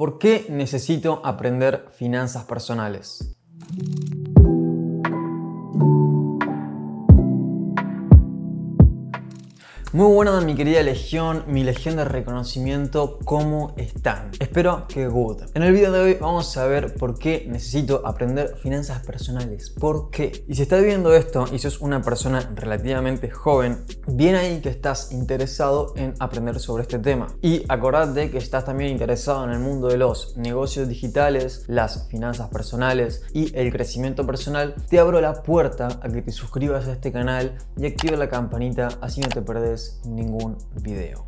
¿Por qué necesito aprender finanzas personales? Muy buena mi querida legión, mi legión de reconocimiento, ¿cómo están? Espero que good. En el video de hoy vamos a ver por qué necesito aprender finanzas personales. ¿Por qué? Y si estás viendo esto y sos una persona relativamente joven, bien ahí que estás interesado en aprender sobre este tema. Y acordate que estás también interesado en el mundo de los negocios digitales, las finanzas personales y el crecimiento personal, te abro la puerta a que te suscribas a este canal y activa la campanita así no te perdés ningún video.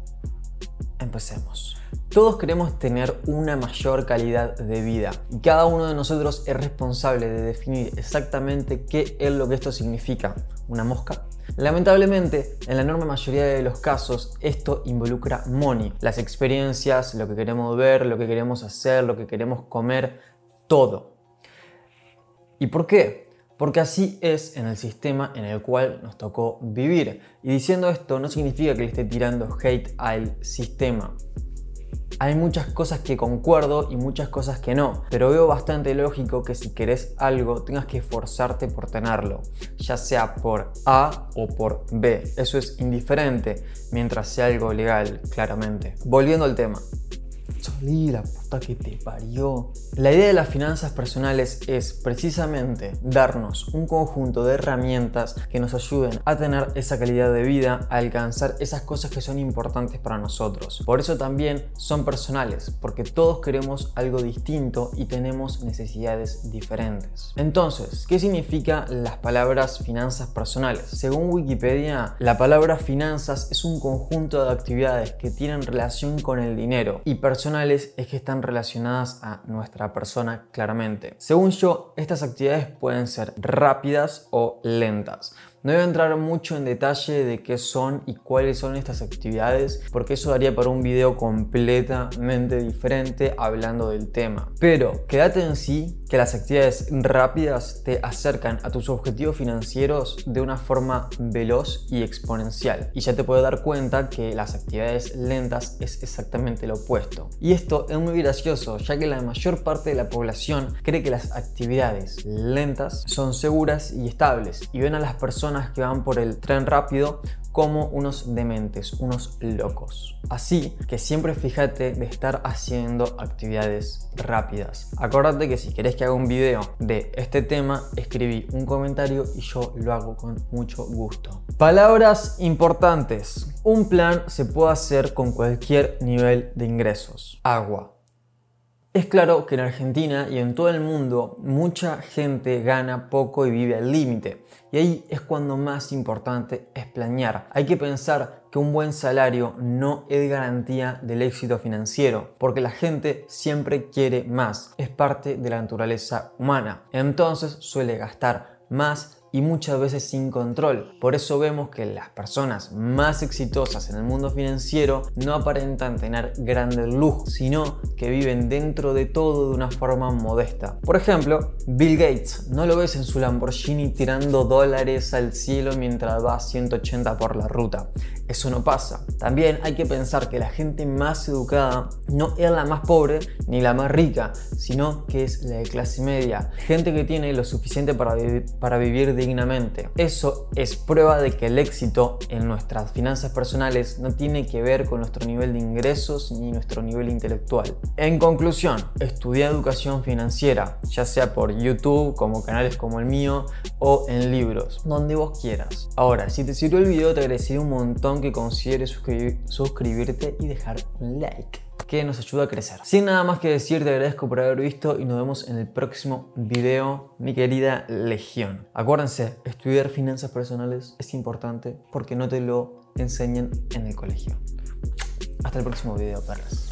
Empecemos. Todos queremos tener una mayor calidad de vida y cada uno de nosotros es responsable de definir exactamente qué es lo que esto significa. ¿Una mosca? Lamentablemente, en la enorme mayoría de los casos, esto involucra money, las experiencias, lo que queremos ver, lo que queremos hacer, lo que queremos comer, todo. ¿Y por qué? Porque así es en el sistema en el cual nos tocó vivir. Y diciendo esto no significa que le esté tirando hate al sistema. Hay muchas cosas que concuerdo y muchas cosas que no, pero veo bastante lógico que si querés algo tengas que esforzarte por tenerlo, ya sea por A o por B. Eso es indiferente mientras sea algo legal, claramente. Volviendo al tema. La puta que te parió. La idea de las finanzas personales es precisamente darnos un conjunto de herramientas que nos ayuden a tener esa calidad de vida, a alcanzar esas cosas que son importantes para nosotros. Por eso también son personales, porque todos queremos algo distinto y tenemos necesidades diferentes. Entonces, ¿qué significa las palabras finanzas personales? Según Wikipedia, la palabra finanzas es un conjunto de actividades que tienen relación con el dinero y es que están relacionadas a nuestra persona claramente. Según yo, estas actividades pueden ser rápidas o lentas. No voy a entrar mucho en detalle de qué son y cuáles son estas actividades, porque eso daría para un video completamente diferente hablando del tema. Pero quédate en sí que las actividades rápidas te acercan a tus objetivos financieros de una forma veloz y exponencial. Y ya te puedo dar cuenta que las actividades lentas es exactamente lo opuesto. Y esto es muy gracioso, ya que la mayor parte de la población cree que las actividades lentas son seguras y estables y ven a las personas que van por el tren rápido como unos dementes, unos locos. Así que siempre fíjate de estar haciendo actividades rápidas. Acuérdate que si querés que haga un video de este tema, escribí un comentario y yo lo hago con mucho gusto. Palabras importantes. Un plan se puede hacer con cualquier nivel de ingresos. Agua. Es claro que en Argentina y en todo el mundo mucha gente gana poco y vive al límite. Y ahí es cuando más importante es planear. Hay que pensar que un buen salario no es garantía del éxito financiero, porque la gente siempre quiere más. Es parte de la naturaleza humana. Entonces suele gastar más y muchas veces sin control. Por eso vemos que las personas más exitosas en el mundo financiero no aparentan tener grandes lujos, sino que viven dentro de todo de una forma modesta. Por ejemplo, Bill Gates, no lo ves en su Lamborghini tirando dólares al cielo mientras va a 180 por la ruta. Eso no pasa. También hay que pensar que la gente más educada no es la más pobre ni la más rica, sino que es la de clase media. Gente que tiene lo suficiente para, para vivir dignamente. Eso es prueba de que el éxito en nuestras finanzas personales no tiene que ver con nuestro nivel de ingresos ni nuestro nivel intelectual. En conclusión, estudia educación financiera, ya sea por YouTube, como canales como el mío, o en libros, donde vos quieras. Ahora, si te sirvió el video, te agradecería un montón que consideres suscribirte y dejar un like que nos ayuda a crecer. Sin nada más que decir, te agradezco por haber visto y nos vemos en el próximo video, mi querida Legión. Acuérdense, estudiar finanzas personales es importante porque no te lo enseñan en el colegio. Hasta el próximo video, perras.